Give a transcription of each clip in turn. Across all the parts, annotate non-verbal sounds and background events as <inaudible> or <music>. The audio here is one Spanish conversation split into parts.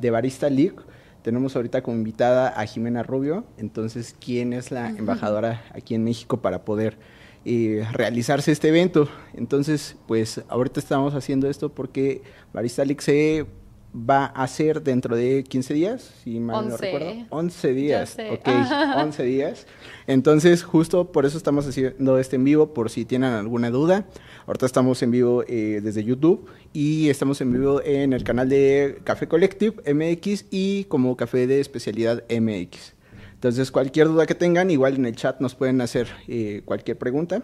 de Barista League. Tenemos ahorita como invitada a Jimena Rubio, entonces, ¿quién es la embajadora aquí en México para poder eh, realizarse este evento? Entonces, pues ahorita estamos haciendo esto porque Barista League se va a ser dentro de 15 días, si mal no recuerdo. 11 días, ok, 11 días. Entonces, justo por eso estamos haciendo este en vivo, por si tienen alguna duda. Ahorita estamos en vivo eh, desde YouTube y estamos en vivo en el canal de Café Collective MX y como Café de Especialidad MX. Entonces, cualquier duda que tengan, igual en el chat nos pueden hacer eh, cualquier pregunta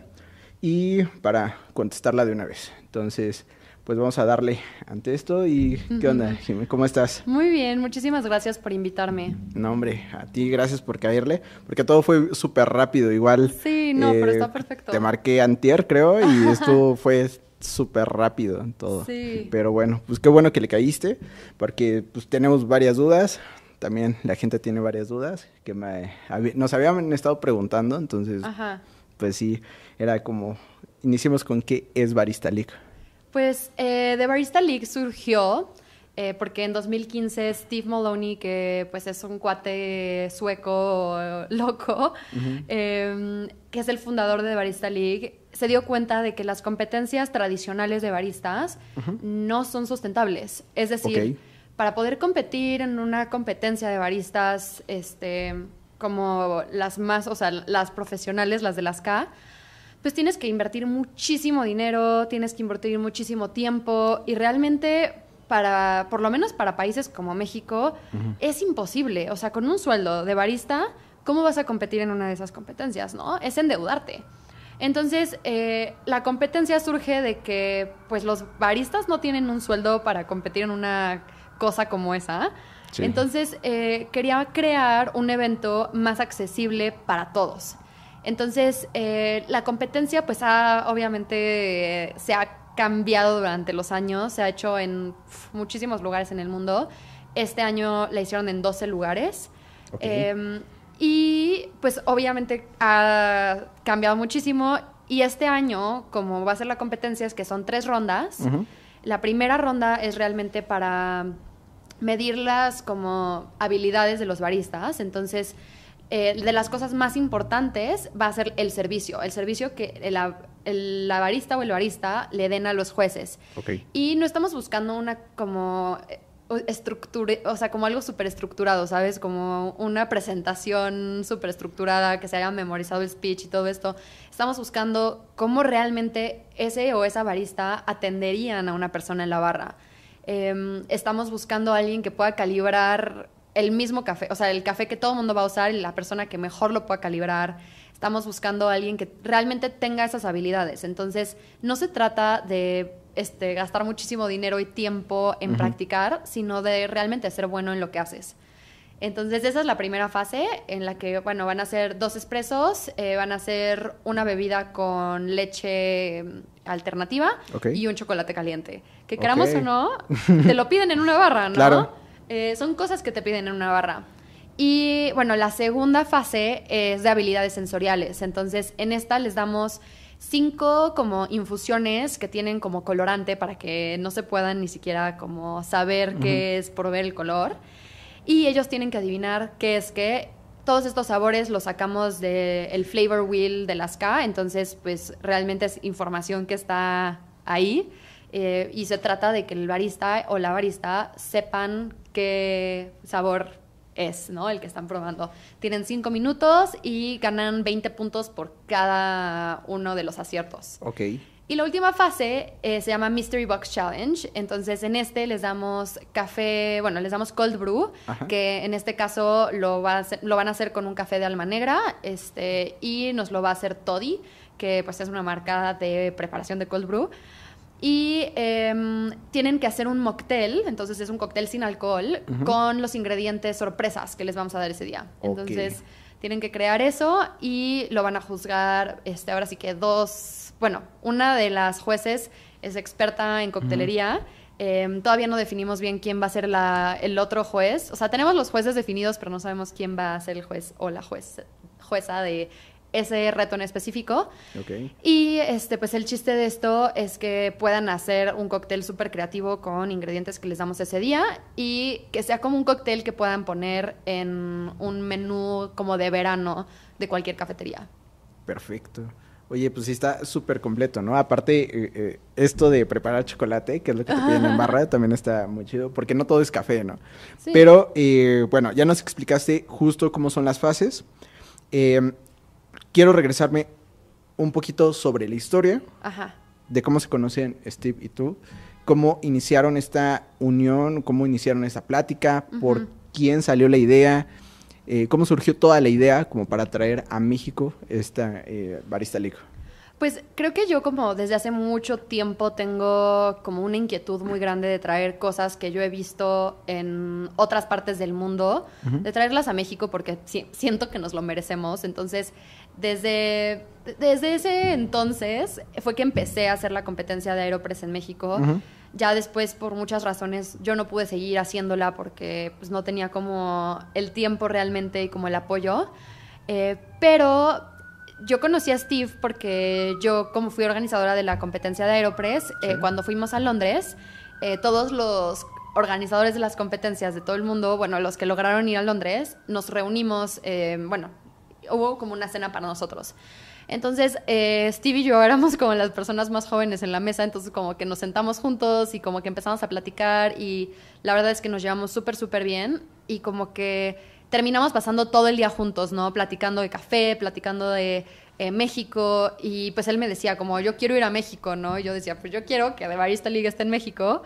y para contestarla de una vez. Entonces, pues vamos a darle ante esto. ¿Y qué onda, Jimmy? ¿Cómo estás? Muy bien, muchísimas gracias por invitarme. No, hombre, a ti gracias por caerle, porque todo fue súper rápido, igual. Sí, no, pero está eh, perfecto. Te marqué antier, creo, y esto fue súper rápido todo. Sí. Pero bueno, pues qué bueno que le caíste, porque pues tenemos varias dudas. También la gente tiene varias dudas que me, nos habían estado preguntando, entonces, pues sí, era como, iniciemos con qué es Barista League. Pues eh, The Barista League surgió eh, porque en 2015 Steve Maloney, que pues es un cuate sueco <laughs> loco, em, que es el fundador de Barista League, se dio cuenta de que las competencias tradicionales de baristas no son sustentables. Es decir, para poder competir en una competencia de baristas, este, como las más, o sea, las profesionales, las de las K, pues tienes que invertir muchísimo dinero, tienes que invertir muchísimo tiempo y realmente para, por lo menos para países como México, es imposible. O sea, con un sueldo de barista, ¿cómo vas a competir en una de esas competencias, no? Es endeudarte. Entonces, eh, la competencia surge de que, pues, los baristas no tienen un sueldo para competir en una cosa como esa. Entonces, eh, quería crear un evento más accesible para todos. Entonces, eh, la competencia, pues, ha, obviamente, se ha cambiado durante los años, se ha hecho en muchísimos lugares en el mundo. Este año la hicieron en 12 lugares. Em, y, pues, obviamente, ha cambiado muchísimo. Y este año, como va a ser la competencia, es que son tres rondas. La primera ronda es realmente para medir las como habilidades de los baristas. Entonces, eh, de las cosas más importantes va a ser el servicio, el servicio que el, la barista o el barista le den a los jueces. Y no estamos buscando una como eh, estructura, o sea, como algo súper estructurado, ¿sabes? Como una presentación súper estructurada, que se haya memorizado el speech y todo esto. Estamos buscando cómo realmente ese o esa barista atenderían a una persona en la barra. Em, estamos buscando a alguien que pueda calibrar el mismo café, o sea, el café que todo el mundo va a usar y la persona que mejor lo pueda calibrar. Estamos buscando a alguien que realmente tenga esas habilidades. Entonces, no se trata de este, gastar muchísimo dinero y tiempo en practicar, sino de realmente ser bueno en lo que haces. Entonces, esa es la primera fase en la que, bueno, van a ser dos expresos, eh, van a ser una bebida con leche mm, alternativa y un chocolate caliente. Que queramos o no, <laughs> te lo piden en una barra, ¿no? Claro. Eh, son cosas que te piden en una barra. Y bueno, la segunda fase es de habilidades sensoriales. Entonces, en esta les damos cinco como infusiones que tienen como colorante para que no se puedan ni siquiera como saber qué es por ver el color. Y ellos tienen que adivinar qué es qué. Todos estos sabores los sacamos del flavor wheel de las K, entonces pues realmente es información que está ahí. Eh, y se trata de que el barista o la barista sepan qué sabor es, ¿no? El que están probando. Tienen cinco minutos y ganan 20 puntos por cada uno de los aciertos. Ok. Y la última fase eh, se llama Mystery Box Challenge. Entonces, en este les damos café, bueno, les damos cold brew, que en este caso lo, va lo van a hacer con un café de alma negra, este, y nos lo va a hacer Toddy, que pues es una marca de preparación de cold brew y em, tienen que hacer un mocktail, entonces es un cóctel sin alcohol, con los ingredientes sorpresas que les vamos a dar ese día. Entonces tienen que crear eso y lo van a juzgar, este, ahora sí que dos, bueno, una de las jueces es experta en coctelería. Em, todavía no definimos bien quién va a ser la, el otro juez. O sea, tenemos los jueces definidos, pero no sabemos quién va a ser el juez o la juez, jueza de ese reto en específico. Ok. Y este, pues el chiste de esto es que puedan hacer un cóctel súper creativo con ingredientes que les damos ese día y que sea como un cóctel que puedan poner en un menú como de verano de cualquier cafetería. Perfecto. Oye, pues sí está súper completo, ¿no? Aparte, eh, eh, esto de preparar chocolate, que es lo que te <laughs> piden en barra, también está muy chido, porque no todo es café, ¿no? Sí. Pero, eh, bueno, ya nos explicaste justo cómo son las fases. Quiero regresarme un poquito sobre la historia Ajá. de cómo se conocen Steve y tú, cómo iniciaron esta unión, cómo iniciaron esta plática, por quién salió la idea, eh, cómo surgió toda la idea como para traer a México esta eh, Barista League. Pues creo que yo como desde hace mucho tiempo tengo como una inquietud muy grande de traer cosas que yo he visto en otras partes del mundo, de traerlas a México porque si- siento que nos lo merecemos. Entonces, desde, desde ese entonces fue que empecé a hacer la competencia de Aeropress en México. Ya después, por muchas razones, yo no pude seguir haciéndola porque pues, no tenía como el tiempo realmente y como el apoyo. Eh, pero yo conocí a Steve porque yo, como fui organizadora de la competencia de Aeropress, eh, cuando fuimos a Londres, eh, todos los organizadores de las competencias de todo el mundo, bueno, los que lograron ir a Londres, nos reunimos, eh, bueno, hubo como una cena para nosotros. Entonces, eh, Steve y yo <laughs> éramos como las personas más jóvenes en la mesa, entonces como que nos sentamos juntos y como que empezamos a platicar y la verdad es que nos llevamos súper, súper bien y como que terminamos pasando todo el día juntos, ¿no? Platicando de café, platicando de eh, México y pues él me decía como yo quiero ir a México, ¿no? Y yo decía, pues yo quiero que The Barista League esté en México.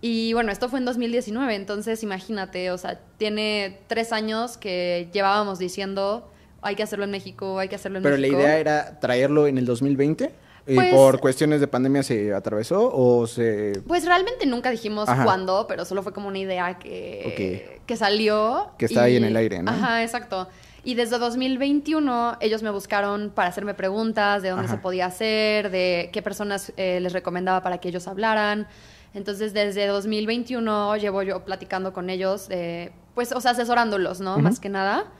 Y bueno, esto fue en 2019, entonces imagínate, o sea, tiene tres años que llevábamos diciendo hay que hacerlo en México, hay que hacerlo en Pero la México. idea era traerlo en el 2020. ¿Y Pues- por cuestiones de pandemia se atravesó o se...? Pues realmente nunca dijimos Ajá. cuándo, pero solo fue como una idea que, que salió. Que está ahí en el aire, ¿no? Ajá, exacto. Y desde 2021 ellos me buscaron para hacerme preguntas de dónde Ajá. se podía hacer, de qué personas eh, les recomendaba para que ellos hablaran. Entonces desde 2021 llevo yo platicando con ellos, eh, pues, o sea, asesorándolos, ¿no? Más que nada.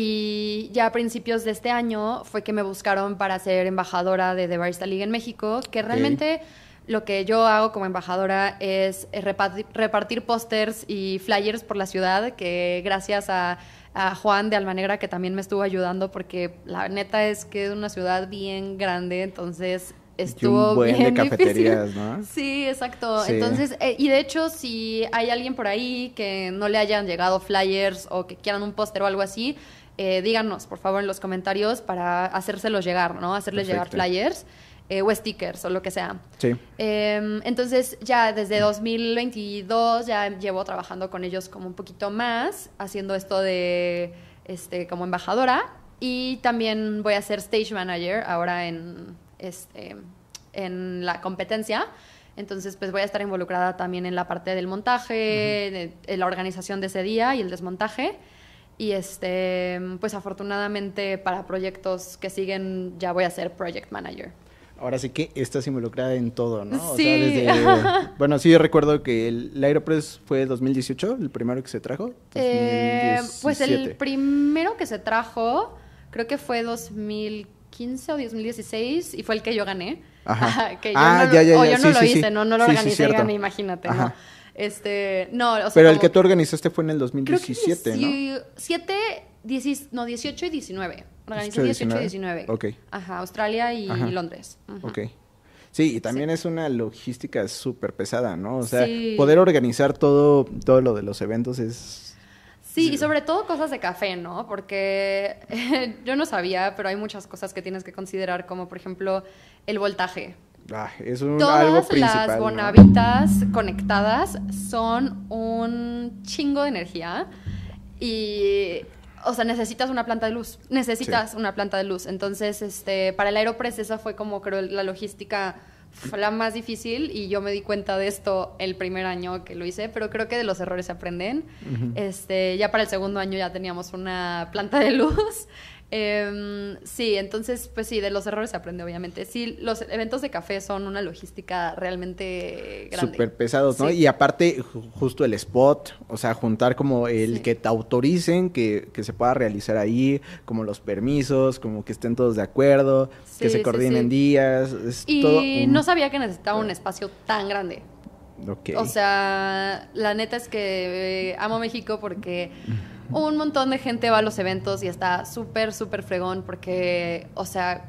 Y ya a principios de este año fue que me buscaron para ser embajadora de The Barista League en México, que realmente lo que yo hago como embajadora es eh, repartir, repartir pósters y flyers por la ciudad, que gracias a, a Juan de Almanegra, que también me estuvo ayudando, porque la neta es que es una ciudad bien grande, entonces estuvo un buen de bien <laughs> cafeterías, difícil. ¿no? Sí, exacto. Sí. Entonces, eh, y de hecho, si hay alguien por ahí que no le hayan llegado flyers o que quieran un póster o algo así, eh, díganos, por favor, en los comentarios para hacérselos llegar, ¿no? Hacerles llegar Perfecto. flyers eh, o stickers o lo que sea. Sí. Eh, entonces, ya desde 2022 ya llevo trabajando con ellos como un poquito más, haciendo esto de, este, como embajadora. Y también voy a ser stage manager ahora en, este, en la competencia. Entonces, pues voy a estar involucrada también en la parte del montaje, de, de la organización de ese día y el desmontaje. Y este, pues afortunadamente para proyectos que siguen ya voy a ser project manager. Ahora sí que estás involucrada en todo, ¿no? O Sí. sea, desde... <laughs> Bueno, sí recuerdo que el, el Aeropress fue 2018, el primero que se trajo. Eh, pues el 2017. primero que se trajo, creo que fue 2015 o 2016 y fue el que yo gané. Ajá. <laughs> que yo Ah, no, ya, ya, o ya, yo no lo sí, hice, sí. no, no lo cierto. gané, imagínate, Ajá. no. Este, no, o sea, Pero el que tú organizaste fue en el creo que 2017, ¿no? 17, 10 no, 18 y 19. Organicé 18 y 18 y 19. Ok. Ajá, Australia y Ajá. Londres. Ujú. Ok. Sí, y también es una logística súper pesada, ¿no? O sea, Sí. poder organizar todo, todo lo de los eventos es... Sí, y sobre todo cosas de café, ¿no? Porque <laughs> yo no sabía, pero hay muchas cosas que tienes que considerar, como por ejemplo el voltaje. Ah, es un, Todas algo principal, las ¿no? bonavitas conectadas son un chingo de energía y, o sea, necesitas una planta de luz. Necesitas una planta de luz. Entonces, este, para el Aeropress esa fue como creo la logística fue la más difícil y yo me di cuenta de esto el primer año que lo hice, pero creo que de los errores se aprenden. Este, ya para el segundo año ya teníamos una planta de luz Em, sí, entonces, pues sí, de los errores se aprende, obviamente. Sí, los eventos de café son una logística realmente grande. Súper pesados, ¿no? Y aparte, justo el spot, o sea, juntar como el que te autoricen que, que, se pueda realizar ahí, como los permisos, como que estén todos de acuerdo, que se coordinen días. y no sabía que necesitaba un espacio tan grande. O sea, la neta es que eh, amo México porque un montón de gente va a los eventos y está súper, súper fregón porque, o sea,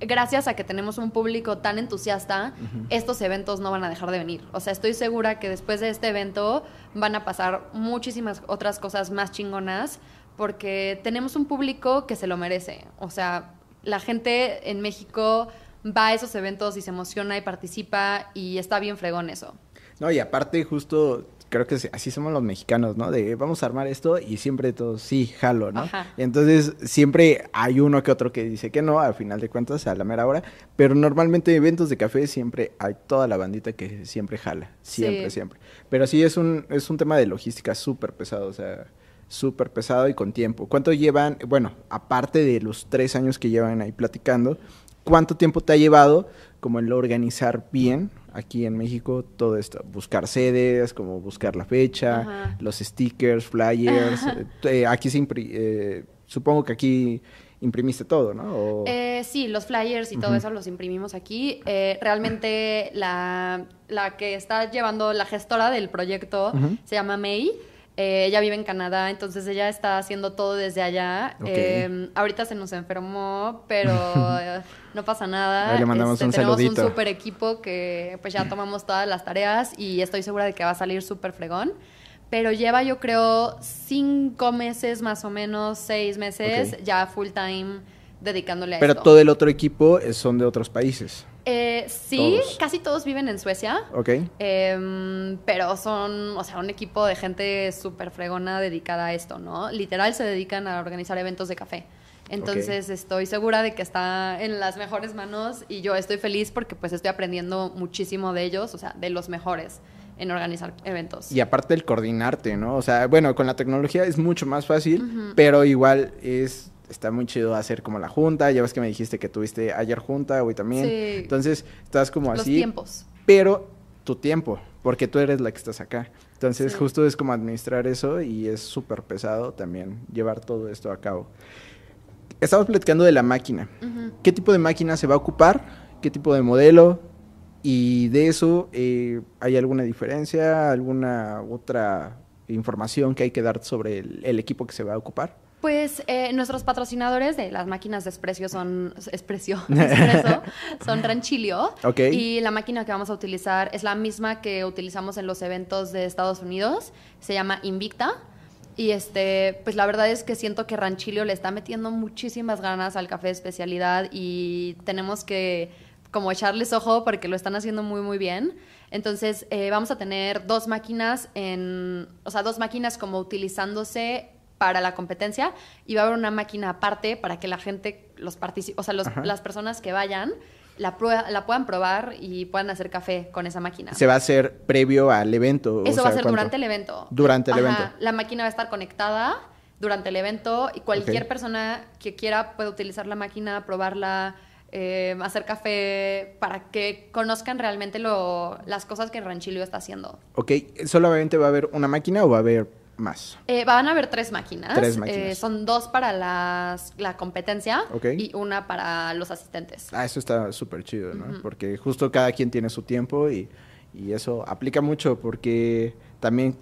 gracias a que tenemos un público tan entusiasta, estos eventos no van a dejar de venir. O sea, estoy segura que después de este evento van a pasar muchísimas otras cosas más chingonas porque tenemos un público que se lo merece. O sea, la gente en México va a esos eventos y se emociona y participa y está bien fregón eso. No, y aparte justo creo que así somos los mexicanos, ¿no? De vamos a armar esto y siempre todos, sí, jalo, ¿no? Entonces siempre hay uno que otro que dice que no, al final de cuentas, a la mera hora, pero normalmente en eventos de café siempre hay toda la bandita que siempre jala, siempre, siempre. Pero sí es un, es un tema de logística súper pesado, o sea, súper pesado y con tiempo. ¿Cuánto llevan, bueno, aparte de los tres años que llevan ahí platicando, cuánto tiempo te ha llevado como el organizar bien aquí en México todo esto, buscar sedes, como buscar la fecha, los stickers, flyers, <laughs> eh, aquí se eh, supongo que aquí imprimiste todo, ¿no? Eh, sí, los flyers y todo eso los imprimimos aquí. realmente la, la, que está llevando la gestora del proyecto se llama May. Eh, ella vive en Canadá, entonces ella está haciendo todo desde allá. Em, ahorita se nos enfermó, pero <laughs> no pasa nada. le mandamos este, un tenemos un super equipo que pues ya tomamos todas las tareas y estoy segura de que va a salir súper fregón. Pero lleva yo creo cinco meses más o menos, seis meses ya full time dedicándole a Pero todo el otro equipo son de otros países. Eh, sí, casi todos viven en Suecia. Ok. Em, pero son, o sea, un equipo de gente súper fregona dedicada a esto, ¿no? Literal se dedican a organizar eventos de café. Entonces estoy segura de que está en las mejores manos y yo estoy feliz porque pues estoy aprendiendo muchísimo de ellos, o sea, de los mejores en organizar eventos. Y aparte el coordinarte, ¿no? O sea, bueno, con la tecnología es mucho más fácil, pero igual es está muy chido hacer como la junta. Ya ves que me dijiste que tuviste ayer junta, hoy también. Sí. Entonces, estás como así. Los tiempos. Pero tu tiempo, porque tú eres la que estás acá. Entonces, justo es como administrar eso y es súper pesado también llevar todo esto a cabo. Estamos platicando de la máquina. ¿Qué tipo de máquina se va a ocupar? ¿Qué tipo de modelo? Y de eso, eh, ¿hay alguna diferencia? ¿Alguna otra información que hay que dar sobre el equipo que se va a ocupar? Pues eh, nuestros patrocinadores de las máquinas de espresso son <laughs> espresso, son Ranchilio. Y la máquina que vamos a utilizar es la misma que utilizamos en los eventos de Estados Unidos. Se llama Invicta. Y este, pues la verdad es que siento que Ranchilio le está metiendo muchísimas ganas al café de especialidad y tenemos que como echarles ojo porque lo están haciendo muy muy bien. Entonces eh, vamos a tener dos máquinas en, o sea, dos máquinas como utilizándose para la competencia y va a haber una máquina aparte para que la gente, los o sea, las personas que vayan la, la puedan probar y puedan hacer café con esa máquina. ¿Se va a hacer previo al evento? Eso va a ser durante el evento. Durante el evento. La máquina va a estar conectada durante el evento y cualquier persona que quiera puede utilizar la máquina, probarla, eh, hacer café para que conozcan realmente lo, las cosas que Ranchilio está haciendo. Ok, ¿solamente va a haber una máquina o va a haber más? Eh, van a haber tres máquinas. Eh, son dos para las, la competencia y una para los asistentes. Ah, eso está súper chido, ¿no? Porque justo cada quien tiene su tiempo y, y, eso aplica mucho porque también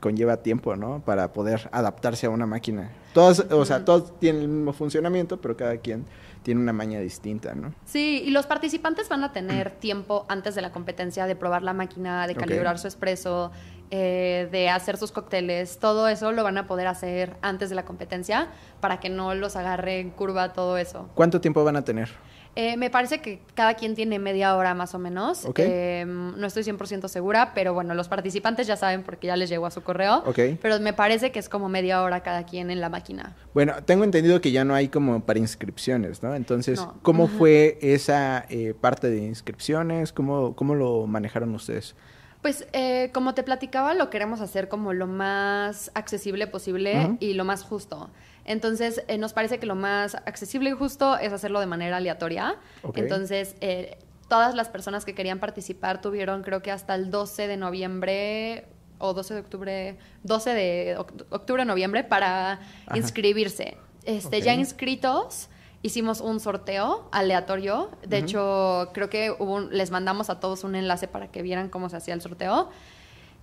conlleva tiempo, ¿no? Para poder adaptarse a una máquina. Todas, o sea, todos tienen el mismo funcionamiento, pero cada quien tiene una maña distinta, ¿no? Sí, y los participantes van a tener tiempo antes de la competencia de probar la máquina, de calibrar su expreso, eh, de hacer sus cócteles, todo eso lo van a poder hacer antes de la competencia para que no los agarre en curva todo eso. ¿Cuánto tiempo van a tener? Eh, me parece que cada quien tiene media hora más o menos. Eh, no estoy 100% segura, pero bueno, los participantes ya saben porque ya les llegó a su correo. Pero me parece que es como media hora cada quien en la máquina. Bueno, tengo entendido que ya no hay como para inscripciones, ¿no? Entonces, ¿cómo fue esa parte de inscripciones? ¿Cómo, ¿Cómo lo manejaron ustedes? Pues eh, como te platicaba, lo queremos hacer como lo más accesible posible y lo más justo. Entonces, eh, nos parece que lo más accesible y justo es hacerlo de manera aleatoria. Entonces, eh, todas las personas que querían participar tuvieron, creo que hasta el 12 de noviembre o 12 de octubre, 12 de octubre, noviembre para inscribirse. Este, Ya inscritos, hicimos un sorteo aleatorio. De hecho, creo que les mandamos a todos un enlace para que vieran cómo se hacía el sorteo.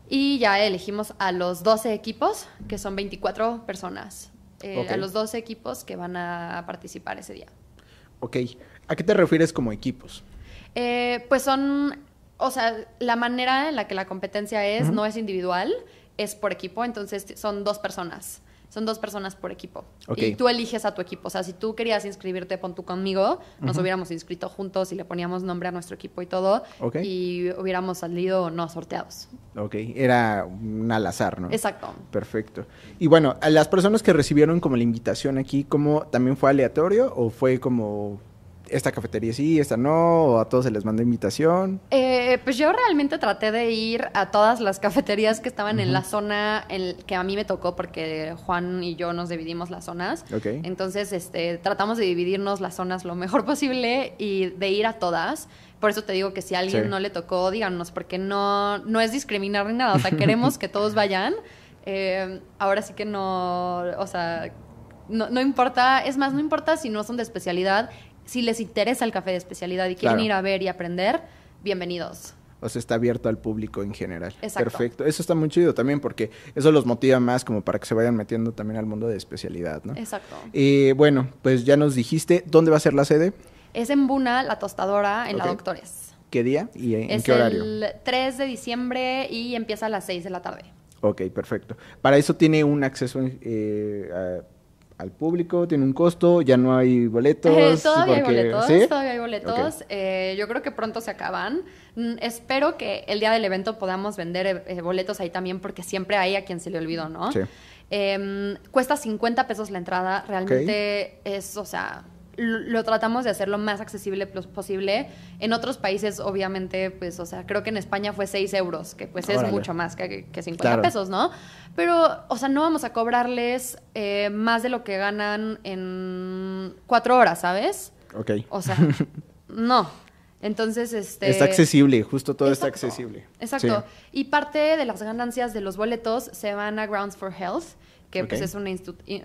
Y ya elegimos a los 12 equipos, que son 24 personas. Eh, a los 12 equipos que van a participar ese día. Ok. ¿A qué te refieres como equipos? Eh, pues son, o sea, la manera en la que la competencia es, no es individual, es por equipo, entonces son dos personas. Son dos personas por equipo. Y tú eliges a tu equipo. O sea, si tú querías inscribirte, pon tú conmigo, nos hubiéramos inscrito juntos y le poníamos nombre a nuestro equipo y todo. Y hubiéramos salido no sorteados. Ok, era un al azar, ¿no? Exacto. Perfecto. Y bueno, a las personas que recibieron como la invitación aquí, ¿cómo también fue aleatorio o fue como esta cafetería sí, esta no, o a todos se les mandó invitación? Eh, pues yo realmente traté de ir a todas las cafeterías que estaban en la zona en que a mí me tocó, porque Juan y yo nos dividimos las zonas. Entonces, este, tratamos de dividirnos las zonas lo mejor <laughs> posible y de ir a todas. Por eso te digo que si a alguien no le tocó, díganos, porque no, no es discriminar ni nada. O sea, <laughs> queremos que todos vayan. Eh, ahora sí que no, o sea, no, no, importa, es más, no importa si no son de especialidad, si les interesa el café de especialidad y quieren ir a ver y aprender, bienvenidos. O sea, está abierto al público en general. Exacto. Perfecto. Eso está muy chido también porque eso los motiva más como para que se vayan metiendo también al mundo de especialidad, ¿no? Exacto. Y bueno, pues ya nos dijiste, ¿dónde va a ser la sede? Es en Buna, la tostadora, en la Doctores. ¿Qué día y en, qué horario? el 3 de diciembre y empieza a las 6 de la tarde. Ok, perfecto. Para eso tiene un acceso eh, a al público? ¿Tiene un costo? ¿Ya no hay boletos? Eh, todavía, hay boletos todavía hay boletos, eh, yo creo que pronto se acaban. Mm, espero que el día del evento podamos vender eh, boletos ahí también porque siempre hay a quien se le olvidó, ¿no? Sí. Em, cuesta 50 pesos la entrada, realmente es, o sea, lo tratamos de hacer lo más accesible posible. En otros países, obviamente, pues, o sea, creo que en España fue 6 euros, que pues es mucho más que, que 50 pesos, ¿no? Pero, o sea, no vamos a cobrarles eh, más de lo que ganan en cuatro horas, ¿sabes? Ok. O sea, <laughs> no. Entonces, este... Está accesible, justo todo está accesible. Exacto. Y parte de las ganancias de los boletos se van a Grounds for Health, que pues es una,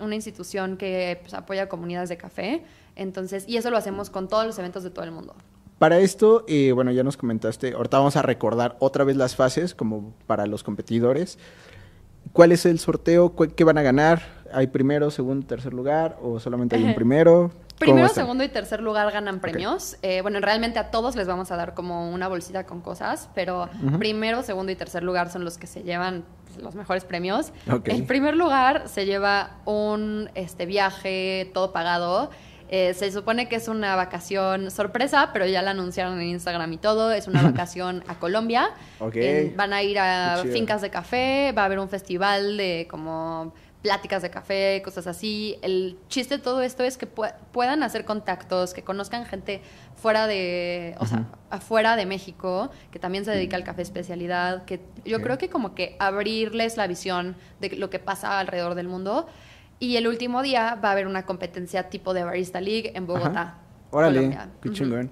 una institución que pues, apoya comunidades de café. Entonces, y eso lo hacemos con todos los eventos de todo el mundo. Para esto, eh, bueno, ya nos comentaste, ahorita vamos a recordar otra vez las fases como para los competidores. ¿Cuál es el sorteo? ¿Qué van a ganar? ¿Hay primero, segundo, tercer lugar o solamente hay un <laughs> primero? Primero, segundo y tercer lugar ganan premios. Eh, bueno, realmente a todos les vamos a dar como una bolsita con cosas, pero primero, segundo y tercer lugar son los que se llevan pues, los mejores premios. El primer lugar se lleva un este, viaje todo pagado eh, se supone que es una vacación sorpresa, pero ya la anunciaron en Instagram y todo. Es una <laughs> vacación a Colombia. van a ir a fincas de café, va a haber un festival de como pláticas de café, cosas así. El chiste de todo esto es que puedan hacer contactos, que conozcan gente fuera de, o sea, afuera de México, que también se dedica al café especialidad, que yo creo que como que abrirles la visión de lo que pasa alrededor del mundo y el último día va a haber una competencia tipo de Barista League en Bogotá. Órale, qué chingón.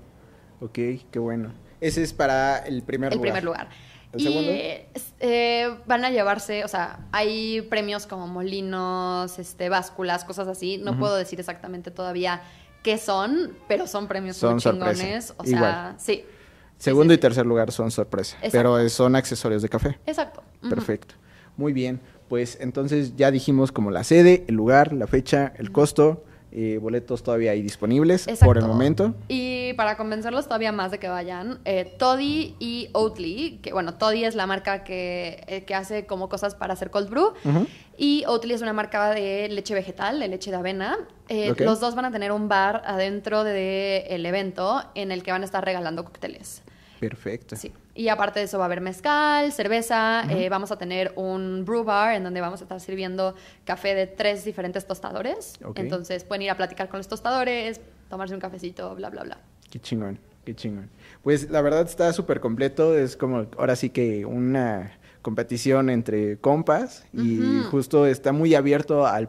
Ok, qué bueno. Ese es para el primer lugar. El primer lugar. ¿El segundo? Eh, van a llevarse, o sea, hay premios como molinos, este, básculas, cosas así. No puedo decir exactamente todavía qué son, pero son premios son muy chingones. O sea, sí. Segundo y tercer lugar son sorpresa, pero son accesorios de café. Exacto. Perfecto. Muy bien pues entonces ya dijimos como la sede, el lugar, la fecha, el costo. Eh, boletos todavía hay disponibles por el momento. Y para convencerlos todavía más de que vayan, eh, Toddy y Oatly, que bueno, Toddy es la marca que, eh, que hace como cosas para hacer cold brew, y Oatly es una marca de leche vegetal, de leche de avena. Los dos van a tener un bar adentro del evento en el que van a estar regalando cócteles. Perfecto. Sí. Y aparte de eso va a haber mezcal, cerveza, eh, vamos a tener un brew bar en donde vamos a estar sirviendo café de tres diferentes tostadores. Entonces pueden ir a platicar con los tostadores, tomarse un cafecito, bla, bla, bla. Qué chingón. Qué chingón. Pues la verdad está súper completo, es como ahora sí que una competición entre compas y justo está muy abierto al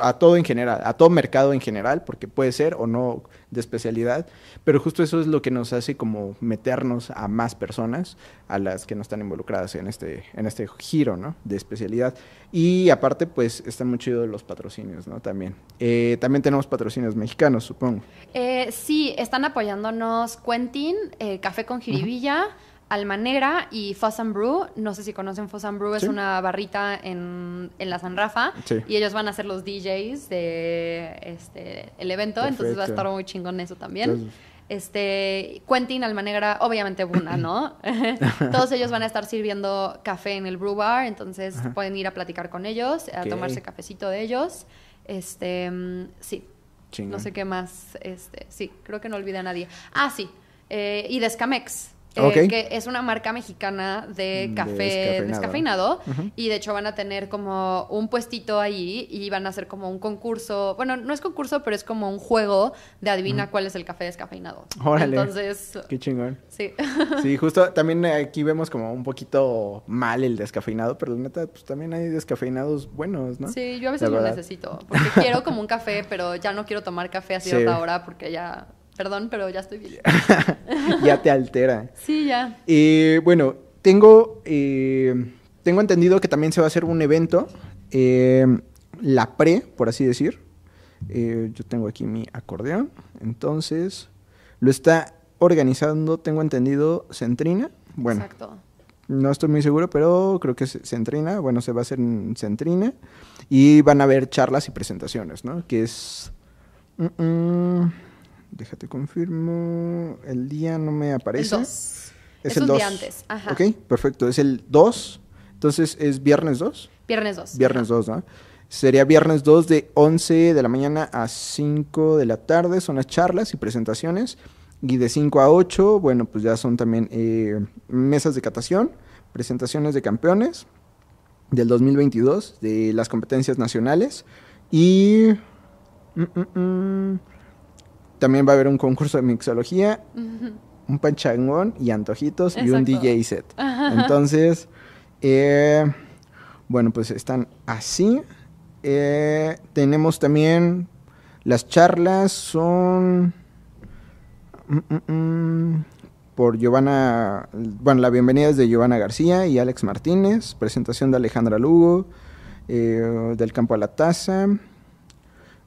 a todo en general, a todo mercado en general, porque puede ser o no de especialidad, pero justo eso es lo que nos hace como meternos a más personas, a las que no están involucradas en este, en este giro, ¿no? De especialidad. Y aparte, pues, están muy chidos los patrocinios, ¿no? También. Eh, también tenemos patrocinios mexicanos, supongo. Eh, sí, están apoyándonos Quentin, eh, Café con Jiribilla, Almanera y Fuzz and Brew. No sé si conocen Fuzz and Brew, Sí. es una barrita en, en la San Rafa. Sí. Y ellos van a ser los DJs de este el evento, entonces va a estar muy chingón eso también. Entonces- Este, Quentin, Almanegra, obviamente Buna, ¿no? <laughs> Todos ellos van a estar sirviendo café en el brew bar, entonces Ajá. pueden ir a platicar con ellos, a tomarse cafecito de ellos. Este, mm, sí, Chingón. no sé qué más. Este, sí, creo que no olvidé a nadie. Ah, sí. eh, y Descamex. Eh, que es una marca mexicana de Mm, café descafeinado. y de hecho van a tener como un puestito ahí y van a hacer como un concurso, bueno, no es concurso, pero es como un juego de adivina cuál es el café descafeinado. Órale. Entonces, Qué chingón. sí. Sí, justo también aquí vemos como un poquito mal el descafeinado, pero la neta, pues también hay descafeinados buenos, ¿no? Sí, yo a veces lo necesito, porque quiero como un café, pero ya no quiero tomar café <laughs> a Sí. cierta hora porque ya, perdón, pero ya estoy bien. <laughs> ya te altera. Sí, ya. Eh, bueno, tengo, eh, tengo entendido que también se va a hacer un evento, eh, la pre, por así decir. Eh, yo tengo aquí mi acordeón, entonces lo está organizando, tengo entendido, Centrina. Bueno, Exacto. no estoy muy seguro, pero creo que es Centrina. Bueno, se va a hacer en Centrina y van a haber charlas y presentaciones, ¿no? Que es... mm, mm, déjate confirmo. El día no me aparece. El 2. Es, Es el un 2. día antes, ajá. Ok, perfecto. Es el 2. Entonces es viernes 2. Viernes 2. Viernes 2, ¿no? Sería viernes 2 de 11 de la mañana a 5 de la tarde. Son las charlas y presentaciones. Y de 5 a 8, bueno, pues ya son también eh, mesas de catación, presentaciones de campeones del 2022, de las competencias nacionales. Y mm, mm, mm, también va a haber un concurso de mixología, un panchangón y antojitos y un. DJ set. Entonces, eh, bueno, pues están así. Eh, tenemos también las charlas, son mm, mm, mm, por Giovanna, bueno, la bienvenida es de Giovanna García y Alex Martínez, presentación de Alejandra Lugo, eh, del campo a la taza,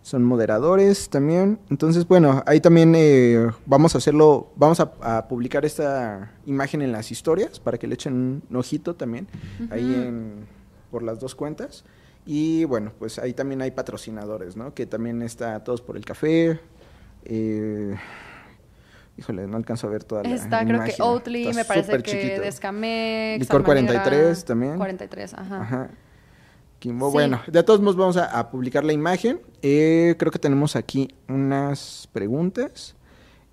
son moderadores también. Entonces, bueno, ahí también eh, vamos a hacerlo, vamos a, a publicar esta imagen en las historias para que le echen un ojito también, ahí Ujú. en, por las dos cuentas. Y bueno, pues ahí también hay patrocinadores, ¿no? Que también está Todos por el Café. eh, híjole, no alcanzo a ver toda la Está, creo que imagen. Oatly, Está me parece que chiquito. Descamex. Licor Almanegra, 43 también. 43, ajá. Ajá. Kimbo, Sí. Bueno, de todos modos vamos a, a publicar la imagen. Eh, creo que tenemos aquí unas preguntas.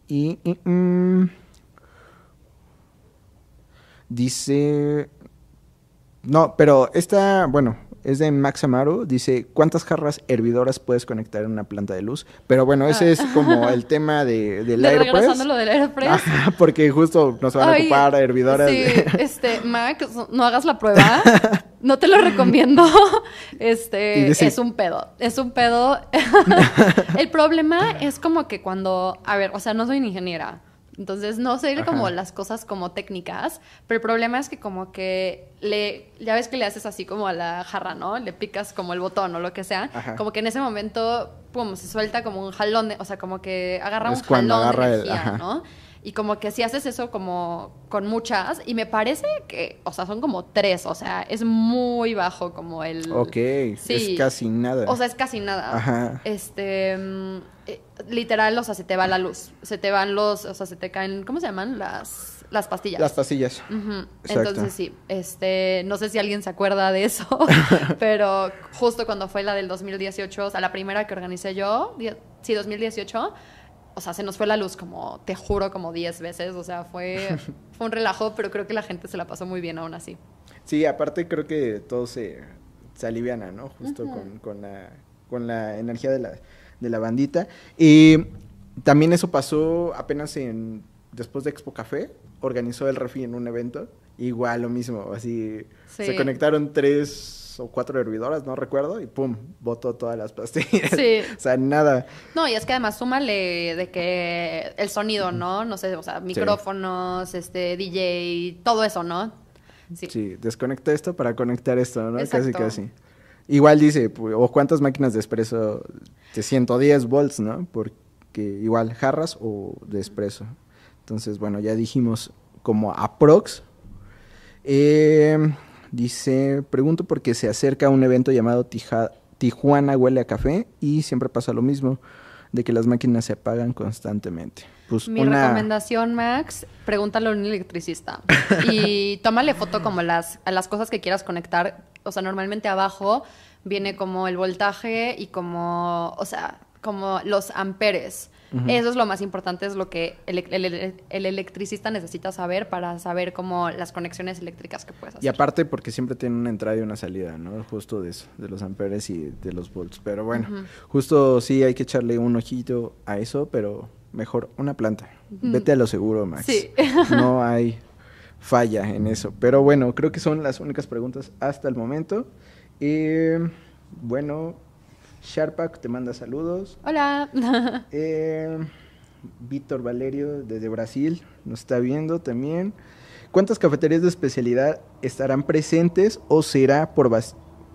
Y, y, mm, dice... No, pero esta, bueno, es de Max Amaru. Dice, ¿cuántas jarras hervidoras puedes conectar en una planta de luz? Pero bueno, ese es como el tema de, <laughs> del De Aeropress. lo del Aeropress. Ajá, porque justo nos van a ocupar hervidoras. Sí, de- este, <laughs> Max, no hagas la prueba. <laughs> No te lo recomiendo. <laughs> Y Este, es un pedo. Es un pedo. <laughs> El problema es como que cuando, a ver, o sea, no soy ni ingeniera. Entonces no sé Ajá. como las cosas como técnicas, pero el problema es que como que le, ya ves que le haces así como a la jarra, ¿no? Le picas como el botón o lo que sea, Ajá. como que en ese momento, pum, se suelta como un jalón, de, o sea, como que agarra Es un cuando jalón agarra de el- energía. ¿no? Y como que si haces eso como con muchas, y me parece que, o sea, son como tres, o sea, es muy bajo como el... Ok, Sí. es casi nada. O sea, es casi nada. Ajá. Este, eh, literal, o sea, se te va la luz, se te van los, o sea, se te caen, ¿cómo se llaman? Las, las pastillas. Las pastillas. Exacto. Entonces sí, este, no sé si alguien se acuerda de eso, <laughs> pero justo cuando fue la del 2018, o sea, la primera que organicé yo, sí, 2018, o sea, se nos fue la luz como, te juro, como 10 veces, o sea, fue, <laughs> fue un relajo, pero creo que la gente se la pasó muy bien aún así. Sí, aparte creo que todo se, se aliviana, ¿no? Justo con, con la, con la energía de la, de la bandita. Y también eso pasó apenas en después de Expo Café, organizó el refi en un evento. Igual lo mismo, así Sí. se conectaron tres o cuatro hervidoras, no recuerdo, y pum, botó todas las pastillas. Sí. <laughs> o sea, nada. No, y es que además súmale de que el sonido, ¿no? No sé, o sea, micrófonos, este, DJ, todo eso, ¿no? Sí. Sí, desconecta esto para conectar esto, ¿no? Casi, Exacto. casi. Igual dice, pu- o cuántas máquinas de espresso de 110 volts, ¿no? Porque igual jarras o de espresso. Entonces, bueno, ya dijimos como aprox. Eh, dice, pregunto porque se acerca un evento llamado Tija- Tijuana Huele a Café y siempre pasa lo mismo, de que las máquinas se apagan constantemente. Pues Mi una... recomendación, Max, pregúntale a un electricista. Y <laughs> tómale foto como las, a las cosas que quieras conectar. O sea, normalmente abajo viene como el voltaje y como, o sea, como los amperes. Eso es lo más importante, es lo que el, el- el- el electricista necesita saber para saber como las conexiones eléctricas que puedes hacer. Y aparte porque siempre tiene una entrada y una salida, ¿no? Justo de eso, de los amperes y de los volts. Pero bueno, justo sí hay que echarle un ojito a eso, pero mejor una planta. Vete a lo seguro, Max. Sí. <laughs> no hay falla en eso. Pero bueno, creo que son las únicas preguntas hasta el momento. Eh, bueno, Sharpak te manda saludos. Hola. <laughs> Eh, Víctor Valerio desde Brasil nos está viendo también. ¿Cuántas cafeterías de especialidad estarán presentes o será por,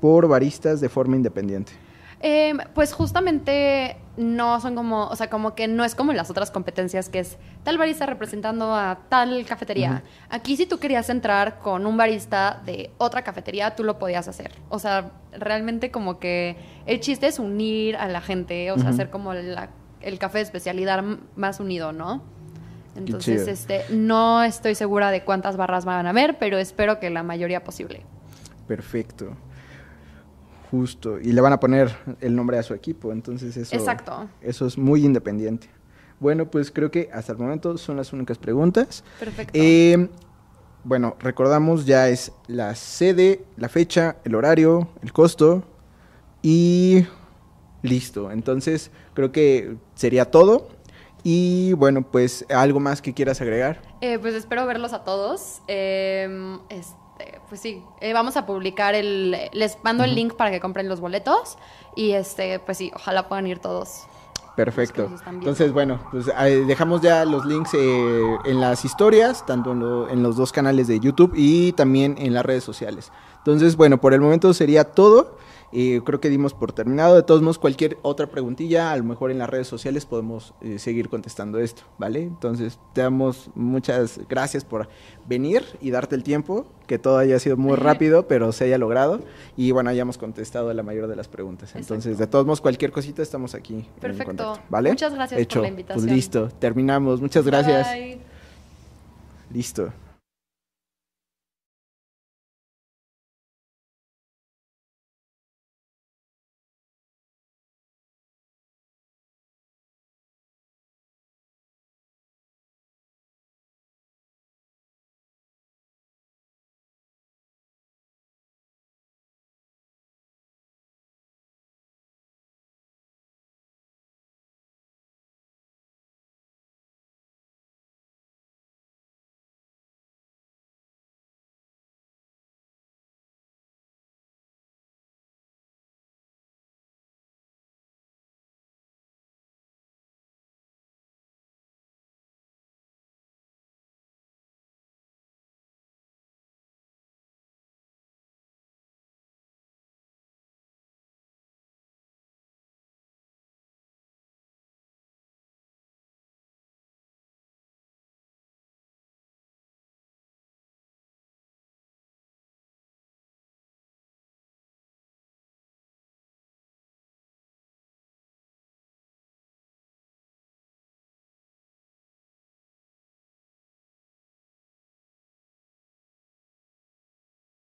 por baristas de forma independiente? Eh, pues justamente no son como, o sea, como que no es como en las otras competencias que es tal barista representando a tal cafetería. Aquí si tú querías entrar con un barista de otra cafetería, tú lo podías hacer. O sea, realmente como que el chiste es unir a la gente, o sea, hacer como la- el café de especialidad más unido, ¿no? Entonces, este, no estoy segura de cuántas barras van a haber, pero espero que la mayoría posible. Perfecto. Justo. Y le van a poner el nombre a su equipo, entonces eso, Exacto. eso es muy independiente. Bueno, pues creo que hasta el momento son las únicas preguntas. Perfecto. Eh, bueno, recordamos ya es la sede, la fecha, el horario, el costo y listo. Entonces creo que sería todo. Y bueno, pues algo más que quieras agregar. Eh, pues espero verlos a todos. Eh, este, pues sí, eh, vamos a publicar el. Les mando el link para que compren los boletos. Y este, pues sí, ojalá puedan ir todos. Perfecto. Entonces, bueno, pues dejamos ya los links eh, en las historias, tanto en, lo- en los dos canales de YouTube y también en las redes sociales. Entonces, bueno, por el momento sería todo. Eh, creo que dimos por terminado. De todos modos, cualquier otra preguntilla, a lo mejor en las redes sociales podemos eh, seguir contestando esto, ¿vale? Entonces, te damos muchas gracias por venir y darte el tiempo, que todo haya sido muy rápido, pero se haya logrado. Y bueno, hayamos contestado la mayor de las preguntas. Entonces, de todos modos, cualquier cosita estamos aquí. en Perfecto. contacto, ¿Vale? Muchas gracias por Hecho. la invitación. Pues listo, terminamos. Muchas gracias. Bye. Listo.